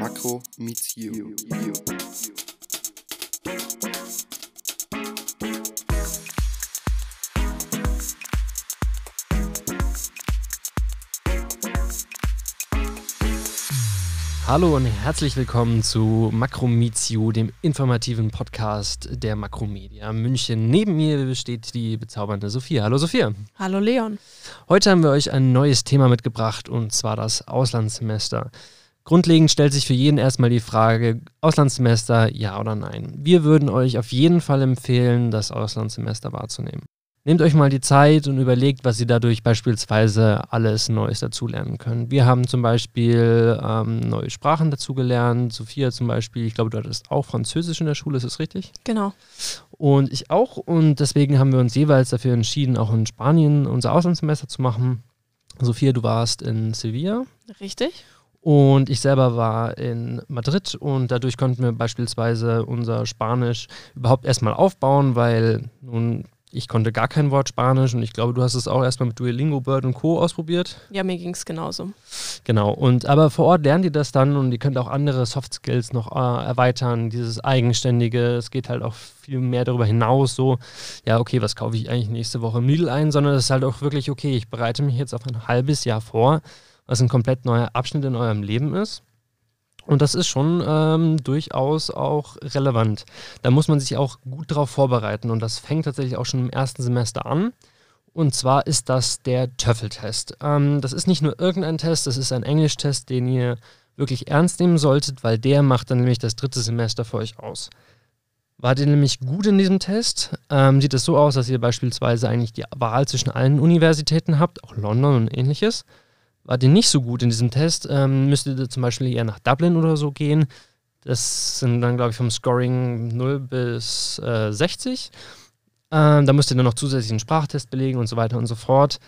Makro meets you. Hallo und herzlich willkommen zu Makro Meets You, dem informativen Podcast der Makromedia München. Neben mir steht die bezaubernde Sophia. Hallo Sophia. Hallo Leon. Heute haben wir euch ein neues Thema mitgebracht und zwar das Auslandssemester. Grundlegend stellt sich für jeden erstmal die Frage, Auslandssemester ja oder nein. Wir würden euch auf jeden Fall empfehlen, das Auslandssemester wahrzunehmen. Nehmt euch mal die Zeit und überlegt, was ihr dadurch beispielsweise alles Neues dazulernen könnt. Wir haben zum Beispiel ähm, neue Sprachen dazugelernt. Sophia zum Beispiel, ich glaube, du hattest auch Französisch in der Schule, ist das richtig? Genau. Und ich auch. Und deswegen haben wir uns jeweils dafür entschieden, auch in Spanien unser Auslandssemester zu machen. Sophia, du warst in Sevilla. Richtig. Und ich selber war in Madrid und dadurch konnten wir beispielsweise unser Spanisch überhaupt erstmal aufbauen, weil nun ich konnte gar kein Wort Spanisch und ich glaube, du hast es auch erstmal mit Duolingo, Bird und Co. ausprobiert. Ja, mir ging es genauso. Genau, und aber vor Ort lernt ihr das dann und ihr könnt auch andere Soft Skills noch äh, erweitern, dieses Eigenständige, es geht halt auch viel mehr darüber hinaus, so, ja, okay, was kaufe ich eigentlich nächste Woche im Lidl ein, sondern es ist halt auch wirklich, okay, ich bereite mich jetzt auf ein halbes Jahr vor, was ein komplett neuer Abschnitt in eurem Leben ist. Und das ist schon ähm, durchaus auch relevant. Da muss man sich auch gut darauf vorbereiten. Und das fängt tatsächlich auch schon im ersten Semester an. Und zwar ist das der TOEFL-Test. Ähm, das ist nicht nur irgendein Test, das ist ein Englischtest, den ihr wirklich ernst nehmen solltet, weil der macht dann nämlich das dritte Semester für euch aus. Wart ihr nämlich gut in diesem Test, ähm, sieht es so aus, dass ihr beispielsweise eigentlich die Wahl zwischen allen Universitäten habt, auch London und ähnliches. Wart ihr nicht so gut in diesem Test, ähm, ihr zum Beispiel eher nach Dublin oder so gehen. Das sind dann, glaube ich, vom Scoring 0 bis äh, 60. Ähm, da müsst ihr dann noch zusätzlich einen Sprachtest belegen und so weiter und so fort.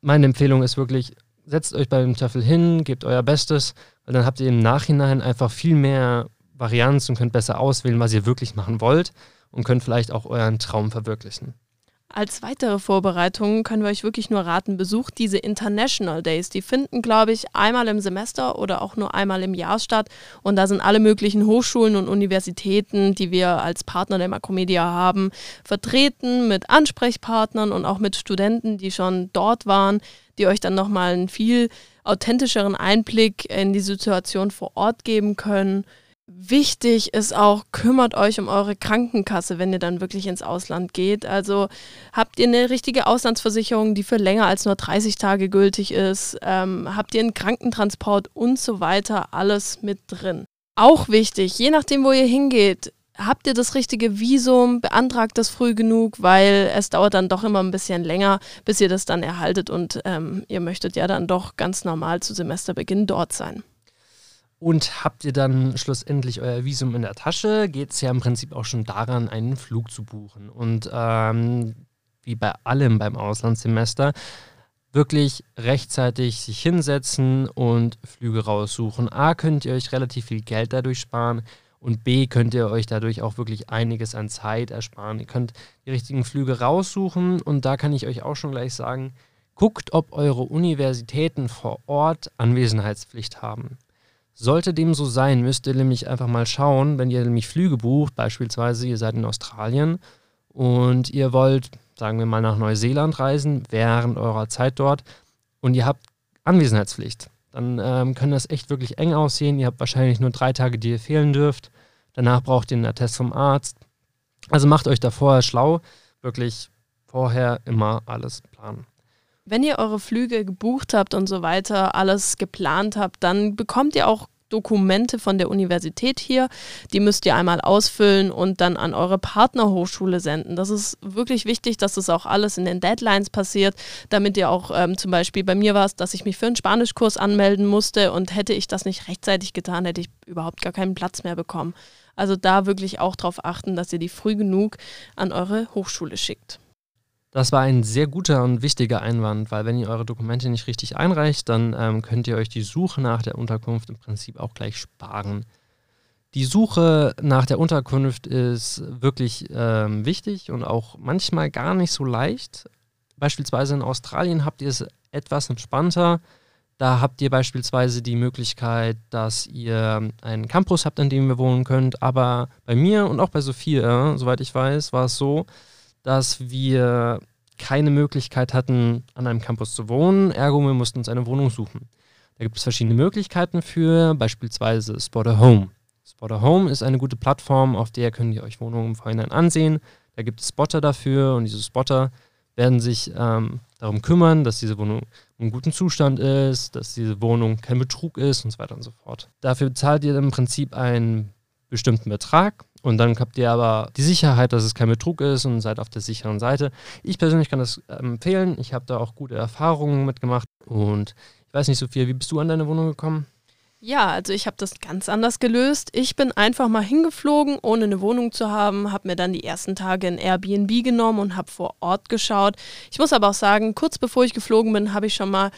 Meine Empfehlung ist wirklich, setzt euch beim TOEFL hin, gebt euer Bestes, weil dann habt ihr im Nachhinein einfach viel mehr Varianz und könnt besser auswählen, was ihr wirklich machen wollt und könnt vielleicht auch euren Traum verwirklichen. Als weitere Vorbereitung können wir euch wirklich nur raten, besucht diese International Days. Die finden, glaube ich, einmal im Semester oder auch nur einmal im Jahr statt. Und da sind alle möglichen Hochschulen und Universitäten, die wir als Partner der Makromedia haben, vertreten mit Ansprechpartnern und auch mit Studenten, die schon dort waren, die euch dann nochmal einen viel authentischeren Einblick in die Situation vor Ort geben können. Wichtig ist auch, kümmert euch um eure Krankenkasse, wenn ihr dann wirklich ins Ausland geht. Also habt ihr eine richtige Auslandsversicherung, die für länger als nur 30 Tage gültig ist? Ähm, habt ihr einen Krankentransport und so weiter? Alles mit drin. Auch wichtig, je nachdem, wo ihr hingeht, habt ihr das richtige Visum, beantragt das früh genug, weil es dauert dann doch immer ein bisschen länger, bis ihr das dann erhaltet und ähm, ihr möchtet ja dann doch ganz normal zu Semesterbeginn dort sein. Und habt ihr dann schlussendlich euer Visum in der Tasche, geht es ja im Prinzip auch schon daran, einen Flug zu buchen. Und ähm, wie bei allem beim Auslandssemester, wirklich rechtzeitig sich hinsetzen und Flüge raussuchen. A, könnt ihr euch relativ viel Geld dadurch sparen und B, könnt ihr euch dadurch auch wirklich einiges an Zeit ersparen. Ihr könnt die richtigen Flüge raussuchen und da kann ich euch auch schon gleich sagen, guckt, ob eure Universitäten vor Ort Anwesenheitspflicht haben. Sollte dem so sein, müsst ihr nämlich einfach mal schauen, wenn ihr nämlich Flüge bucht, beispielsweise ihr seid in Australien und ihr wollt, sagen wir mal, nach Neuseeland reisen während eurer Zeit dort und ihr habt Anwesenheitspflicht. Dann ähm, kann das echt wirklich eng aussehen. Ihr habt wahrscheinlich nur drei Tage, die ihr fehlen dürft. Danach braucht ihr einen Attest vom Arzt. Also macht euch da vorher schlau. Wirklich vorher immer alles planen. Wenn ihr eure Flüge gebucht habt und so weiter, alles geplant habt, dann bekommt ihr auch Dokumente von der Universität hier. Die müsst ihr einmal ausfüllen und dann an eure Partnerhochschule senden. Das ist wirklich wichtig, dass das auch alles in den Deadlines passiert, damit ihr auch ähm, zum Beispiel bei mir war es, dass ich mich für einen Spanischkurs anmelden musste und hätte ich das nicht rechtzeitig getan, hätte ich überhaupt gar keinen Platz mehr bekommen. Also da wirklich auch darauf achten, dass ihr die früh genug an eure Hochschule schickt. Das war ein sehr guter und wichtiger Einwand, weil wenn ihr eure Dokumente nicht richtig einreicht, dann ähm, könnt ihr euch die Suche nach der Unterkunft im Prinzip auch gleich sparen. Die Suche nach der Unterkunft ist wirklich ähm, wichtig und auch manchmal gar nicht so leicht. Beispielsweise in Australien habt ihr es etwas entspannter. Da habt ihr beispielsweise die Möglichkeit, dass ihr einen Campus habt, an dem ihr wohnen könnt. Aber bei mir und auch bei Sophia, soweit ich weiß, war es so, dass wir keine Möglichkeit hatten, an einem Campus zu wohnen. Ergo, wir mussten uns eine Wohnung suchen. Da gibt es verschiedene Möglichkeiten für, beispielsweise Spotter Home. Spotter Home ist eine gute Plattform, auf der könnt ihr euch Wohnungen im Vorhinein ansehen. Da gibt es Spotter dafür und diese Spotter werden sich ähm, darum kümmern, dass diese Wohnung in gutem Zustand ist, dass diese Wohnung kein Betrug ist und so weiter und so fort. Dafür zahlt ihr im Prinzip einen bestimmten Betrag und dann habt ihr aber die Sicherheit, dass es kein Betrug ist und seid auf der sicheren Seite. Ich persönlich kann das empfehlen. Ich habe da auch gute Erfahrungen mitgemacht und ich weiß nicht, Sophia, wie bist du an deine Wohnung gekommen? Ja, also ich habe das ganz anders gelöst. Ich bin einfach mal hingeflogen, ohne eine Wohnung zu haben, habe mir dann die ersten Tage ein Airbnb genommen und habe vor Ort geschaut. Ich muss aber auch sagen, kurz bevor ich geflogen bin, habe ich schon mal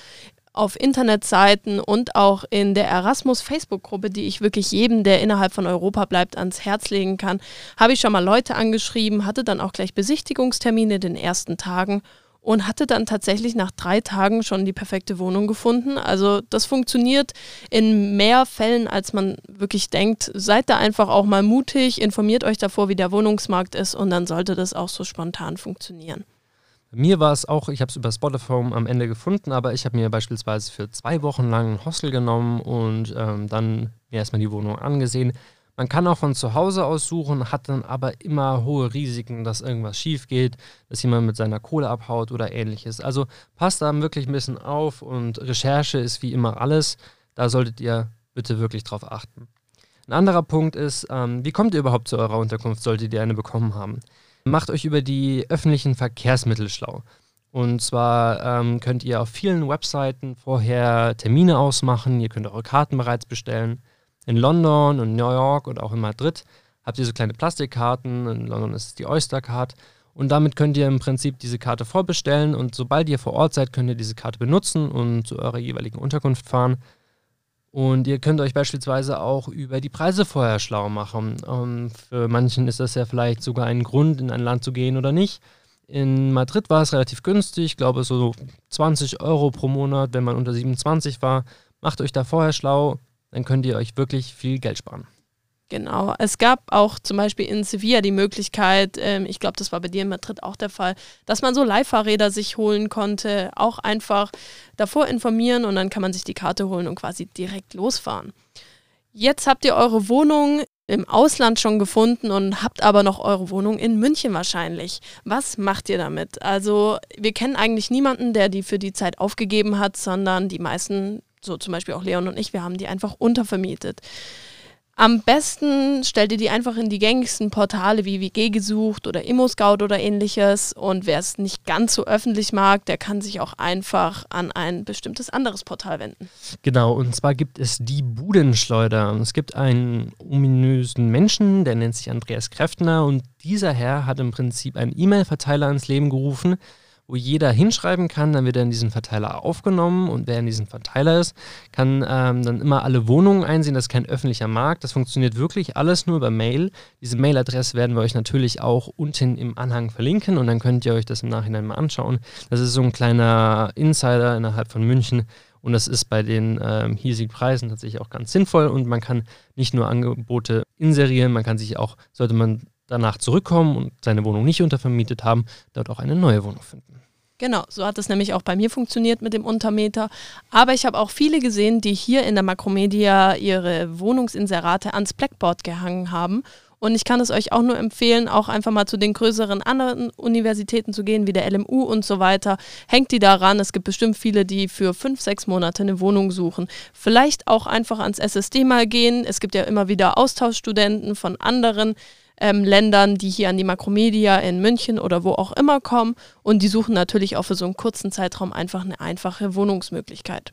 auf Internetseiten und auch in der Erasmus Facebook-Gruppe, die ich wirklich jedem, der innerhalb von Europa bleibt, ans Herz legen kann, habe ich schon mal Leute angeschrieben, hatte dann auch gleich Besichtigungstermine in den ersten Tagen und hatte dann tatsächlich nach drei Tagen schon die perfekte Wohnung gefunden. Also das funktioniert in mehr Fällen, als man wirklich denkt. Seid da einfach auch mal mutig, informiert euch davor, wie der Wohnungsmarkt ist und dann sollte das auch so spontan funktionieren. Mir war es auch, ich habe es über Spotify am Ende gefunden, aber ich habe mir beispielsweise für zwei Wochen lang ein Hostel genommen und ähm, dann mir erstmal die Wohnung angesehen. Man kann auch von zu Hause aus suchen, hat dann aber immer hohe Risiken, dass irgendwas schief geht, dass jemand mit seiner Kohle abhaut oder ähnliches. Also passt da wirklich ein bisschen auf und Recherche ist wie immer alles. Da solltet ihr bitte wirklich drauf achten. Ein anderer Punkt ist, ähm, wie kommt ihr überhaupt zu eurer Unterkunft, solltet ihr eine bekommen haben? Macht euch über die öffentlichen Verkehrsmittel schlau. Und zwar ähm, könnt ihr auf vielen Webseiten vorher Termine ausmachen, ihr könnt eure Karten bereits bestellen in London und New York und auch in Madrid habt ihr so kleine Plastikkarten. In London ist es die Oyster Card. Und damit könnt ihr im Prinzip diese Karte vorbestellen und sobald ihr vor Ort seid, könnt ihr diese Karte benutzen und zu eurer jeweiligen Unterkunft fahren. Und ihr könnt euch beispielsweise auch über die Preise vorher schlau machen. Ähm, für manchen ist das ja vielleicht sogar ein Grund, in ein Land zu gehen oder nicht. In Madrid war es relativ günstig, ich glaube so 20 Euro pro Monat, wenn man unter 27 war. Macht euch da vorher schlau, dann könnt ihr euch wirklich viel Geld sparen. Genau. Es gab auch zum Beispiel in Sevilla die Möglichkeit, ähm, ich glaube, das war bei dir in Madrid auch der Fall, dass man so Leihfahrräder sich holen konnte, auch einfach davor informieren und dann kann man sich die Karte holen und quasi direkt losfahren. Jetzt habt ihr eure Wohnung im Ausland schon gefunden und habt aber noch eure Wohnung in München wahrscheinlich. Was macht ihr damit? Also wir kennen eigentlich niemanden, der die für die Zeit aufgegeben hat, sondern die meisten so zum Beispiel auch Leon und ich, wir haben die einfach untervermietet. Am besten stellt ihr die einfach in die gängigsten Portale wie WG gesucht oder ImmoScout oder ähnliches. Und wer es nicht ganz so öffentlich mag, der kann sich auch einfach an ein bestimmtes anderes Portal wenden. Genau, und zwar gibt es die Budenschleuder. Es gibt einen ominösen Menschen, der nennt sich Andreas Kräftner und dieser Herr hat im Prinzip einen E-Mail-Verteiler ins Leben gerufen, wo jeder hinschreiben kann, dann wird er in diesen Verteiler aufgenommen und wer in diesem Verteiler ist, kann ähm, dann immer alle Wohnungen einsehen. Das ist kein öffentlicher Markt, das funktioniert wirklich alles nur über Mail. Diese Mailadresse werden wir euch natürlich auch unten im Anhang verlinken und dann könnt ihr euch das im Nachhinein mal anschauen. Das ist so ein kleiner Insider innerhalb von München. Und das ist bei den ähm, hiesigen Preisen tatsächlich auch ganz sinnvoll und man kann nicht nur Angebote inserieren, man kann sich auch, sollte man danach zurückkommen und seine Wohnung nicht untervermietet haben, dort auch eine neue Wohnung finden. Genau, so hat es nämlich auch bei mir funktioniert mit dem Untermeter. Aber ich habe auch viele gesehen, die hier in der Makromedia ihre Wohnungsinserate ans Blackboard gehangen haben. Und ich kann es euch auch nur empfehlen, auch einfach mal zu den größeren anderen Universitäten zu gehen, wie der LMU und so weiter. Hängt die daran. Es gibt bestimmt viele, die für fünf, sechs Monate eine Wohnung suchen. Vielleicht auch einfach ans SSD mal gehen. Es gibt ja immer wieder Austauschstudenten von anderen ähm, Ländern, die hier an die Makromedia in München oder wo auch immer kommen. Und die suchen natürlich auch für so einen kurzen Zeitraum einfach eine einfache Wohnungsmöglichkeit.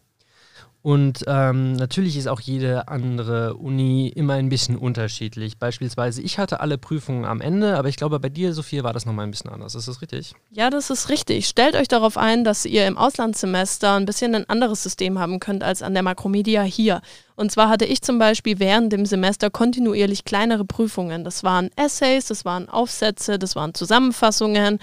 Und ähm, natürlich ist auch jede andere Uni immer ein bisschen unterschiedlich. Beispielsweise, ich hatte alle Prüfungen am Ende, aber ich glaube, bei dir, Sophia, war das nochmal ein bisschen anders. Ist das richtig? Ja, das ist richtig. Stellt euch darauf ein, dass ihr im Auslandssemester ein bisschen ein anderes System haben könnt als an der Makromedia hier. Und zwar hatte ich zum Beispiel während dem Semester kontinuierlich kleinere Prüfungen. Das waren Essays, das waren Aufsätze, das waren Zusammenfassungen,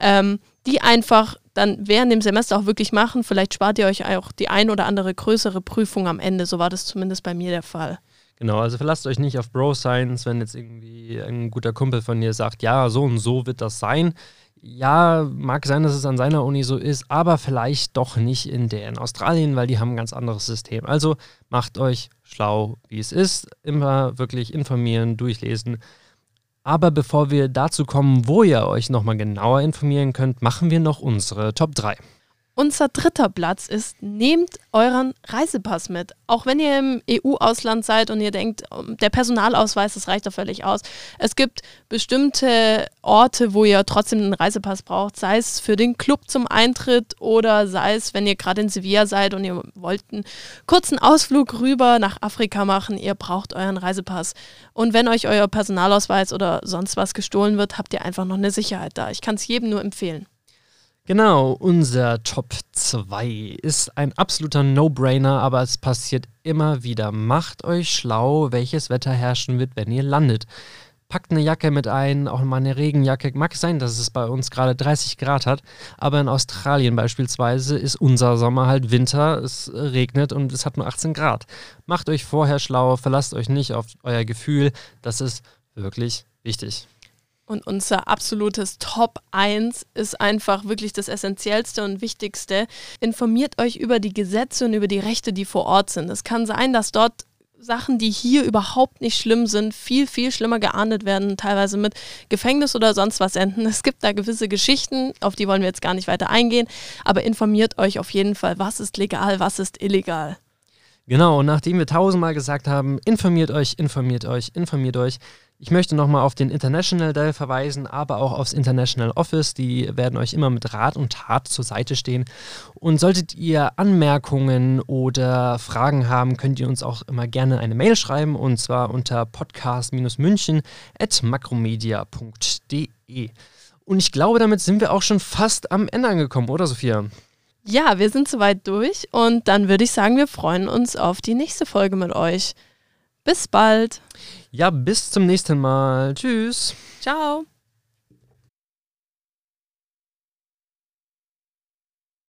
ähm, die einfach dann während dem Semester auch wirklich machen. Vielleicht spart ihr euch auch die ein oder andere größere Prüfung am Ende. So war das zumindest bei mir der Fall. Genau, also verlasst euch nicht auf Bro Science, wenn jetzt irgendwie ein guter Kumpel von dir sagt, ja, so und so wird das sein. Ja, mag sein, dass es an seiner Uni so ist, aber vielleicht doch nicht in der in Australien, weil die haben ein ganz anderes System. Also macht euch schlau, wie es ist. Immer wirklich informieren, durchlesen. Aber bevor wir dazu kommen, wo ihr euch nochmal genauer informieren könnt, machen wir noch unsere Top 3. Unser dritter Platz ist, nehmt euren Reisepass mit. Auch wenn ihr im EU-Ausland seid und ihr denkt, ähm, der Personalausweis, das reicht doch völlig aus. Es gibt bestimmte Orte, wo ihr trotzdem einen Reisepass braucht, sei es für den Club zum Eintritt oder sei es, wenn ihr gerade in Sevilla seid und ihr wollt einen kurzen Ausflug rüber nach Afrika machen, ihr braucht euren Reisepass. Und wenn euch euer Personalausweis oder sonst was gestohlen wird, habt ihr einfach noch eine Sicherheit da. Ich kann es jedem nur empfehlen. Genau, unser Top 2 ist ein absoluter No-Brainer, aber es passiert immer wieder. Macht euch schlau, welches Wetter herrschen wird, wenn ihr landet. Packt eine Jacke mit ein, auch mal eine Regenjacke. Mag sein, dass es bei uns gerade 30 Grad hat, aber in Australien beispielsweise ist unser Sommer halt Winter, es regnet und es hat nur 18 Grad. Macht euch vorher schlau, verlasst euch nicht auf euer Gefühl, das ist wirklich wichtig. Und unser absolutes Top 1 ist einfach wirklich das Essentiellste und Wichtigste. Informiert euch über die Gesetze und über die Rechte, die vor Ort sind. Es kann sein, dass dort Sachen, die hier überhaupt nicht schlimm sind, viel, viel schlimmer geahndet werden, teilweise mit Gefängnis oder sonst was enden. Es gibt da gewisse Geschichten, auf die wollen wir jetzt gar nicht weiter eingehen, aber informiert euch auf jeden Fall, was ist legal, was ist illegal. Genau, und nachdem wir tausendmal gesagt haben, informiert euch, informiert euch, informiert euch, ich möchte nochmal auf den International Day verweisen, aber auch aufs International Office. Die werden euch immer mit Rat und Tat zur Seite stehen. Und solltet ihr Anmerkungen oder Fragen haben, könnt ihr uns auch immer gerne eine Mail schreiben und zwar unter podcast-münchen.makromedia.de. Und ich glaube, damit sind wir auch schon fast am Ende angekommen, oder Sophia? Ja, wir sind soweit durch und dann würde ich sagen, wir freuen uns auf die nächste Folge mit euch. Bis bald. Ja, bis zum nächsten Mal. Tschüss. Ciao.